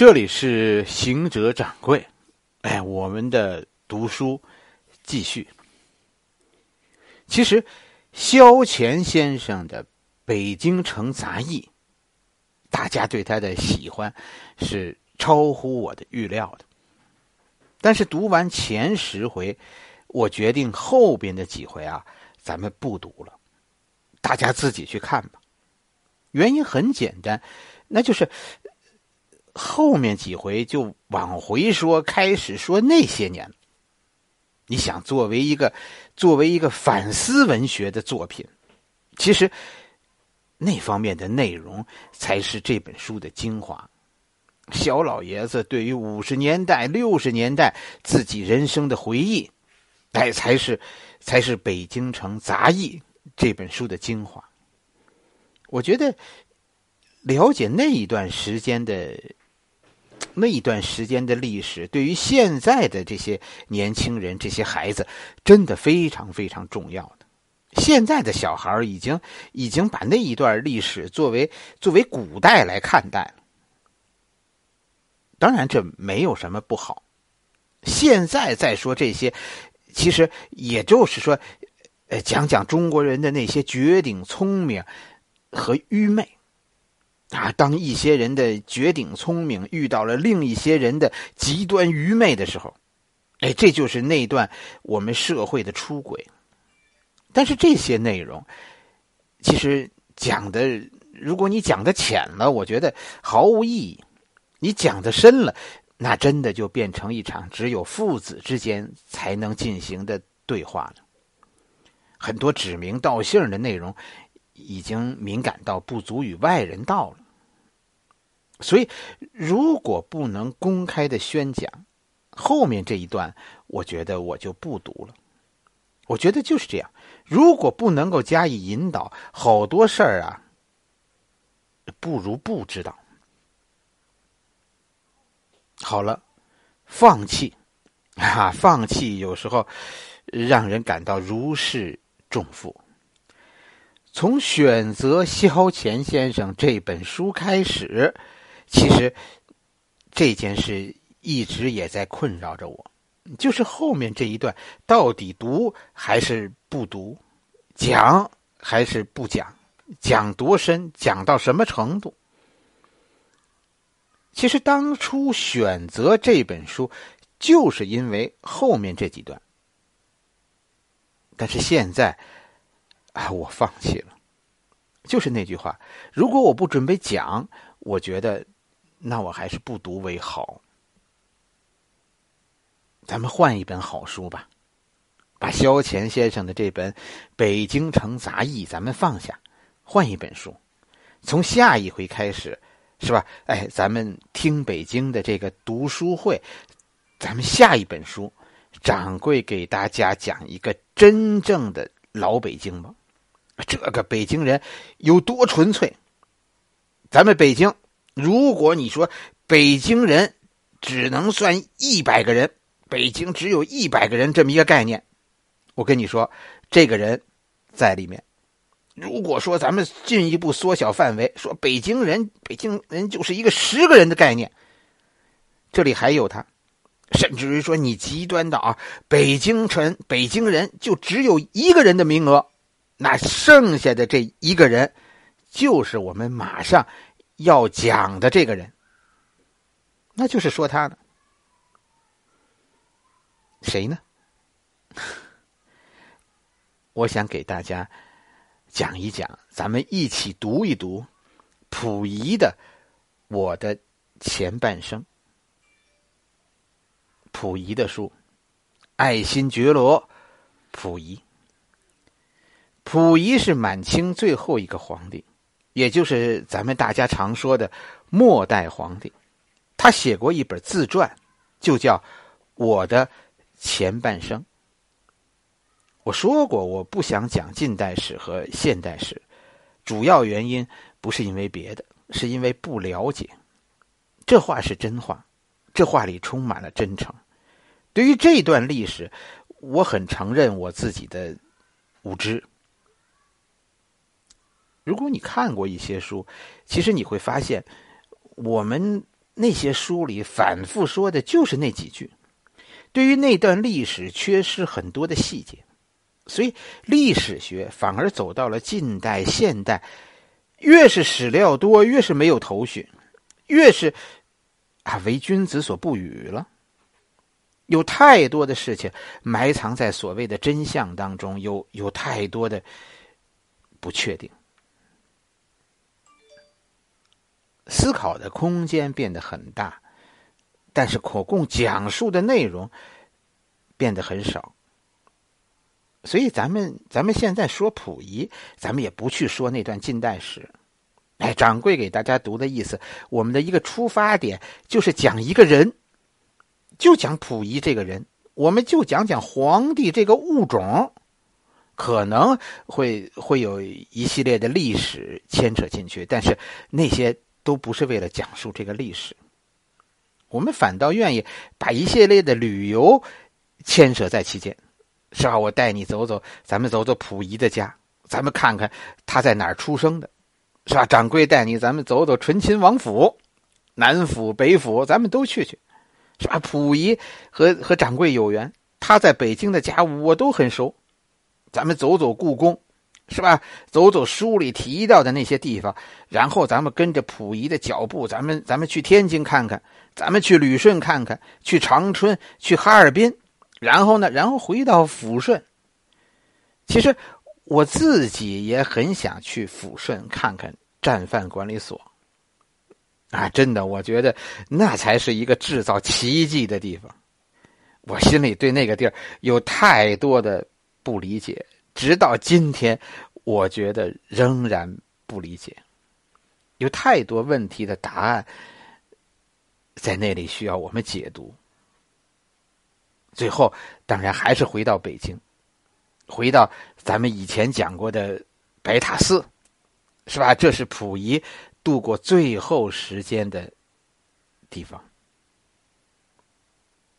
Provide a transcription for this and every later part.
这里是行者掌柜，哎，我们的读书继续。其实，萧乾先生的《北京城杂役》，大家对他的喜欢是超乎我的预料的。但是读完前十回，我决定后边的几回啊，咱们不读了，大家自己去看吧。原因很简单，那就是。后面几回就往回说，开始说那些年。你想，作为一个作为一个反思文学的作品，其实那方面的内容才是这本书的精华。小老爷子对于五十年代、六十年代自己人生的回忆，哎，才是才是《北京城杂役》这本书的精华。我觉得了解那一段时间的。那一段时间的历史，对于现在的这些年轻人、这些孩子，真的非常非常重要的。现在的小孩已经已经把那一段历史作为作为古代来看待了。当然，这没有什么不好。现在再说这些，其实也就是说，呃，讲讲中国人的那些绝顶聪明和愚昧。啊，当一些人的绝顶聪明遇到了另一些人的极端愚昧的时候，哎，这就是那段我们社会的出轨。但是这些内容，其实讲的，如果你讲的浅了，我觉得毫无意义；你讲的深了，那真的就变成一场只有父子之间才能进行的对话了。很多指名道姓的内容。已经敏感到不足与外人道了，所以如果不能公开的宣讲，后面这一段，我觉得我就不读了。我觉得就是这样，如果不能够加以引导，好多事儿啊，不如不知道。好了，放弃啊，放弃有时候让人感到如释重负。从选择萧乾先生这本书开始，其实这件事一直也在困扰着我，就是后面这一段到底读还是不读，讲还是不讲，讲多深，讲到什么程度？其实当初选择这本书，就是因为后面这几段，但是现在。啊，我放弃了，就是那句话。如果我不准备讲，我觉得那我还是不读为好。咱们换一本好书吧，把萧乾先生的这本《北京城杂役》咱们放下，换一本书。从下一回开始，是吧？哎，咱们听北京的这个读书会，咱们下一本书，掌柜给大家讲一个真正的老北京吧。这个北京人有多纯粹？咱们北京，如果你说北京人只能算一百个人，北京只有一百个人这么一个概念，我跟你说，这个人在里面。如果说咱们进一步缩小范围，说北京人，北京人就是一个十个人的概念，这里还有他，甚至于说你极端的啊，北京城北京人就只有一个人的名额。那剩下的这一个人，就是我们马上要讲的这个人。那就是说他的谁呢？我想给大家讲一讲，咱们一起读一读溥仪的《我的前半生》。溥仪的书，爱新觉罗·溥仪。溥仪是满清最后一个皇帝，也就是咱们大家常说的末代皇帝。他写过一本自传，就叫《我的前半生》。我说过，我不想讲近代史和现代史，主要原因不是因为别的，是因为不了解。这话是真话，这话里充满了真诚。对于这段历史，我很承认我自己的无知。如果你看过一些书，其实你会发现，我们那些书里反复说的就是那几句，对于那段历史缺失很多的细节，所以历史学反而走到了近代、现代，越是史料多，越是没有头绪，越是啊为君子所不语了。有太多的事情埋藏在所谓的真相当中，有有太多的不确定。思考的空间变得很大，但是可供讲述的内容变得很少。所以，咱们咱们现在说溥仪，咱们也不去说那段近代史。哎，掌柜给大家读的意思，我们的一个出发点就是讲一个人，就讲溥仪这个人，我们就讲讲皇帝这个物种，可能会会有一系列的历史牵扯进去，但是那些。都不是为了讲述这个历史，我们反倒愿意把一系列的旅游牵扯在其间，是吧？我带你走走，咱们走走溥仪的家，咱们看看他在哪儿出生的，是吧？掌柜带你，咱们走走醇亲王府，南府、北府，咱们都去去，是吧？溥仪和和掌柜有缘，他在北京的家我都很熟，咱们走走故宫。是吧？走走书里提到的那些地方，然后咱们跟着溥仪的脚步，咱们咱们去天津看看，咱们去旅顺看看，去长春，去哈尔滨，然后呢，然后回到抚顺。其实我自己也很想去抚顺看看战犯管理所。啊，真的，我觉得那才是一个制造奇迹的地方。我心里对那个地儿有太多的不理解。直到今天，我觉得仍然不理解，有太多问题的答案在那里需要我们解读。最后，当然还是回到北京，回到咱们以前讲过的白塔寺，是吧？这是溥仪度过最后时间的地方。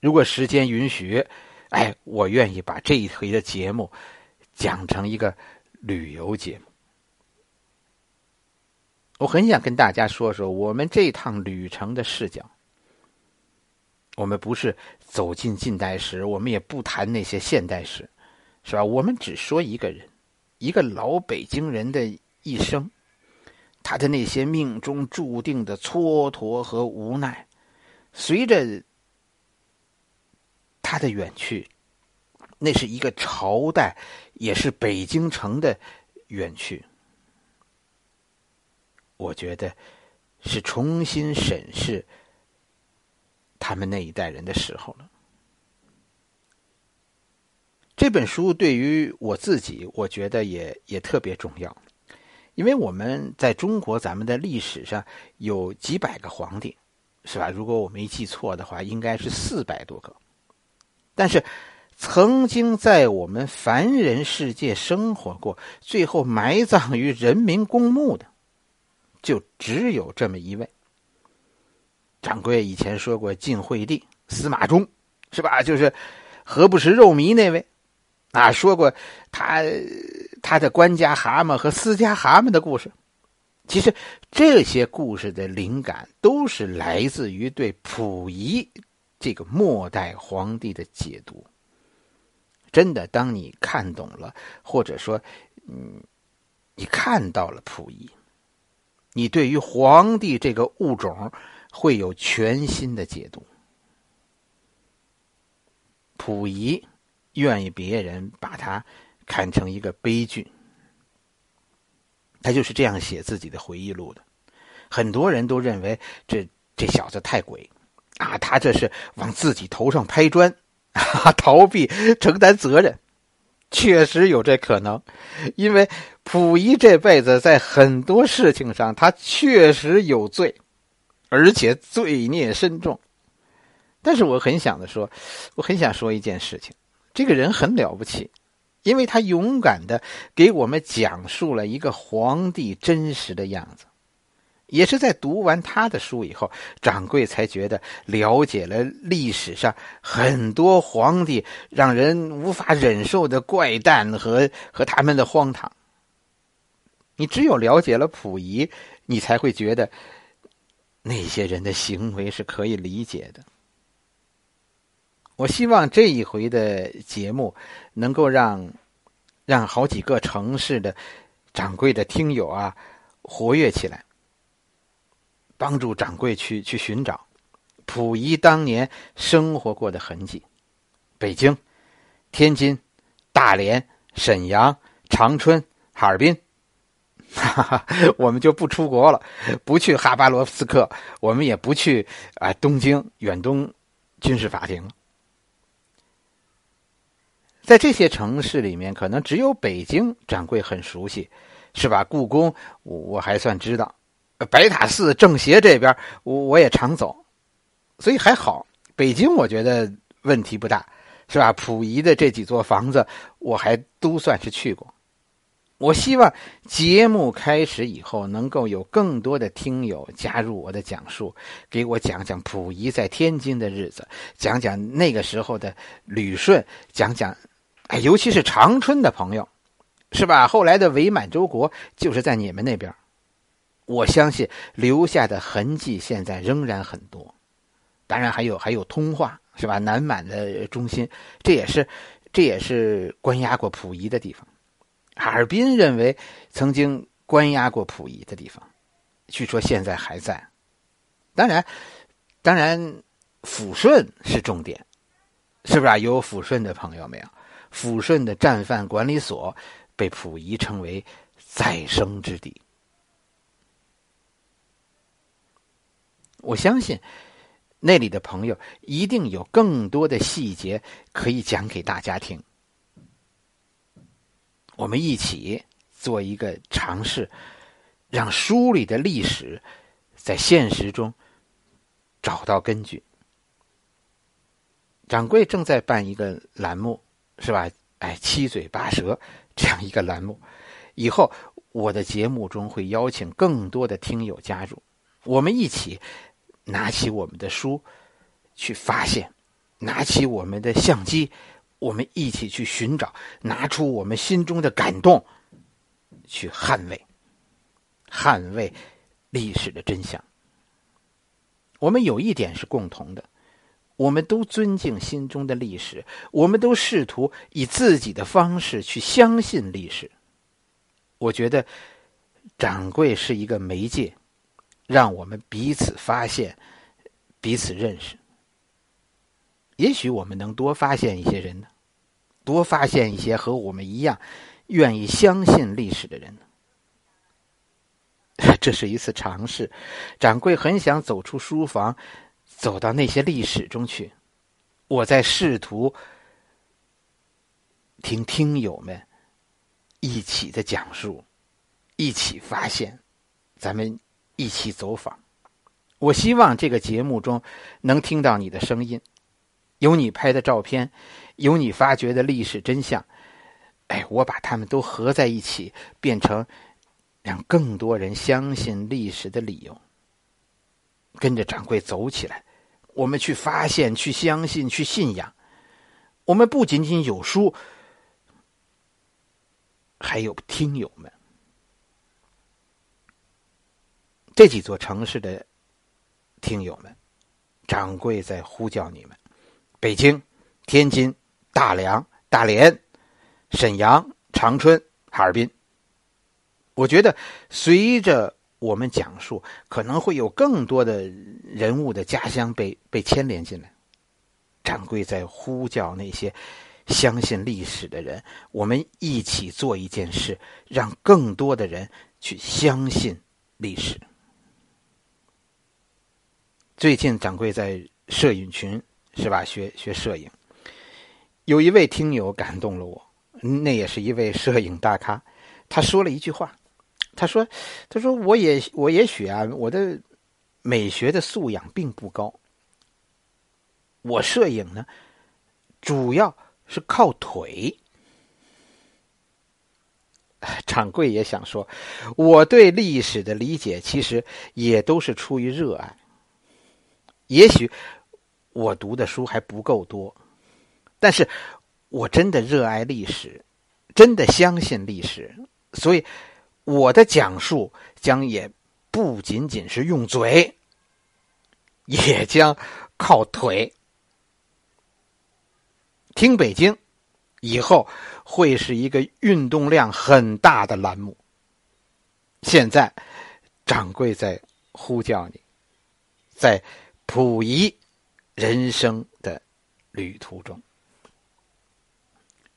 如果时间允许，哎，我愿意把这一回的节目。讲成一个旅游节目，我很想跟大家说说我们这趟旅程的视角。我们不是走进近代史，我们也不谈那些现代史，是吧？我们只说一个人，一个老北京人的一生，他的那些命中注定的蹉跎和无奈，随着他的远去。那是一个朝代，也是北京城的远去。我觉得是重新审视他们那一代人的时候了。这本书对于我自己，我觉得也也特别重要，因为我们在中国咱们的历史上有几百个皇帝，是吧？如果我没记错的话，应该是四百多个，但是。曾经在我们凡人世界生活过，最后埋葬于人民公墓的，就只有这么一位。掌柜以前说过，晋惠帝司马衷，是吧？就是何不食肉糜那位，啊，说过他他的官家蛤蟆和私家蛤蟆的故事。其实这些故事的灵感都是来自于对溥仪这个末代皇帝的解读。真的，当你看懂了，或者说，嗯，你看到了溥仪，你对于皇帝这个物种会有全新的解读。溥仪愿意别人把他看成一个悲剧，他就是这样写自己的回忆录的。很多人都认为这这小子太鬼啊，他这是往自己头上拍砖。逃避承担责任，确实有这可能，因为溥仪这辈子在很多事情上，他确实有罪，而且罪孽深重。但是我很想的说，我很想说一件事情，这个人很了不起，因为他勇敢的给我们讲述了一个皇帝真实的样子。也是在读完他的书以后，掌柜才觉得了解了历史上很多皇帝让人无法忍受的怪诞和和他们的荒唐。你只有了解了溥仪，你才会觉得那些人的行为是可以理解的。我希望这一回的节目能够让让好几个城市的掌柜的听友啊活跃起来，帮助掌柜去去寻找溥仪当年生活过的痕迹。北京、天津、大连、沈阳、长春、哈尔滨。哈哈，我们就不出国了，不去哈巴罗夫斯克，我们也不去啊东京远东军事法庭。在这些城市里面，可能只有北京掌柜很熟悉，是吧？故宫我还算知道，白塔寺、政协这边我我也常走，所以还好。北京我觉得问题不大，是吧？溥仪的这几座房子我还都算是去过。我希望节目开始以后，能够有更多的听友加入我的讲述，给我讲讲溥仪在天津的日子，讲讲那个时候的旅顺，讲讲，哎，尤其是长春的朋友，是吧？后来的伪满洲国就是在你们那边，我相信留下的痕迹现在仍然很多。当然还有还有通化，是吧？南满的中心，这也是这也是关押过溥仪的地方。哈尔滨认为曾经关押过溥仪的地方，据说现在还在。当然，当然，抚顺是重点，是不是啊？有抚顺的朋友没有？抚顺的战犯管理所被溥仪称为再生之地。我相信那里的朋友一定有更多的细节可以讲给大家听。我们一起做一个尝试，让书里的历史在现实中找到根据。掌柜正在办一个栏目，是吧？哎，七嘴八舌这样一个栏目，以后我的节目中会邀请更多的听友加入，我们一起拿起我们的书去发现，拿起我们的相机。我们一起去寻找，拿出我们心中的感动，去捍卫、捍卫历史的真相。我们有一点是共同的，我们都尊敬心中的历史，我们都试图以自己的方式去相信历史。我觉得掌柜是一个媒介，让我们彼此发现、彼此认识。也许我们能多发现一些人呢，多发现一些和我们一样愿意相信历史的人呢。这是一次尝试，掌柜很想走出书房，走到那些历史中去。我在试图听听友们一起的讲述，一起发现，咱们一起走访。我希望这个节目中能听到你的声音。有你拍的照片，有你发掘的历史真相，哎，我把他们都合在一起，变成让更多人相信历史的理由。跟着掌柜走起来，我们去发现、去相信、去信仰。我们不仅仅有书，还有听友们。这几座城市的听友们，掌柜在呼叫你们。北京、天津、大梁、大连、沈阳、长春、哈尔滨。我觉得，随着我们讲述，可能会有更多的人物的家乡被被牵连进来。掌柜在呼叫那些相信历史的人，我们一起做一件事，让更多的人去相信历史。最近，掌柜在摄影群。是吧？学学摄影，有一位听友感动了我，那也是一位摄影大咖。他说了一句话，他说：“他说我也我也许啊，我的美学的素养并不高。我摄影呢，主要是靠腿。”掌柜也想说，我对历史的理解其实也都是出于热爱，也许。我读的书还不够多，但是我真的热爱历史，真的相信历史，所以我的讲述将也不仅仅是用嘴，也将靠腿。听北京，以后会是一个运动量很大的栏目。现在，掌柜在呼叫你，在溥仪人生的旅途中，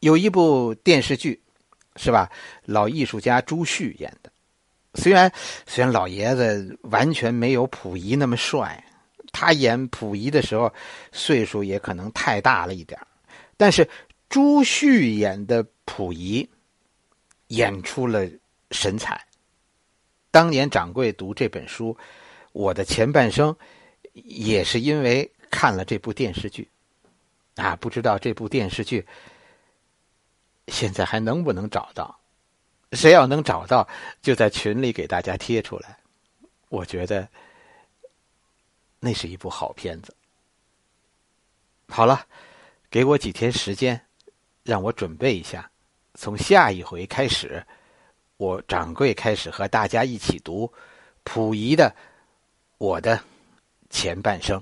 有一部电视剧，是吧？老艺术家朱旭演的。虽然虽然老爷子完全没有溥仪那么帅，他演溥仪的时候岁数也可能太大了一点但是朱旭演的溥仪演出了神采。当年掌柜读这本书，我的前半生也是因为看了这部电视剧啊，不知道这部电视剧现在还能不能找到？谁要能找到，就在群里给大家贴出来。我觉得那是一部好片子。好了。给我几天时间，让我准备一下。从下一回开始，我掌柜开始和大家一起读溥仪的《我的前半生》。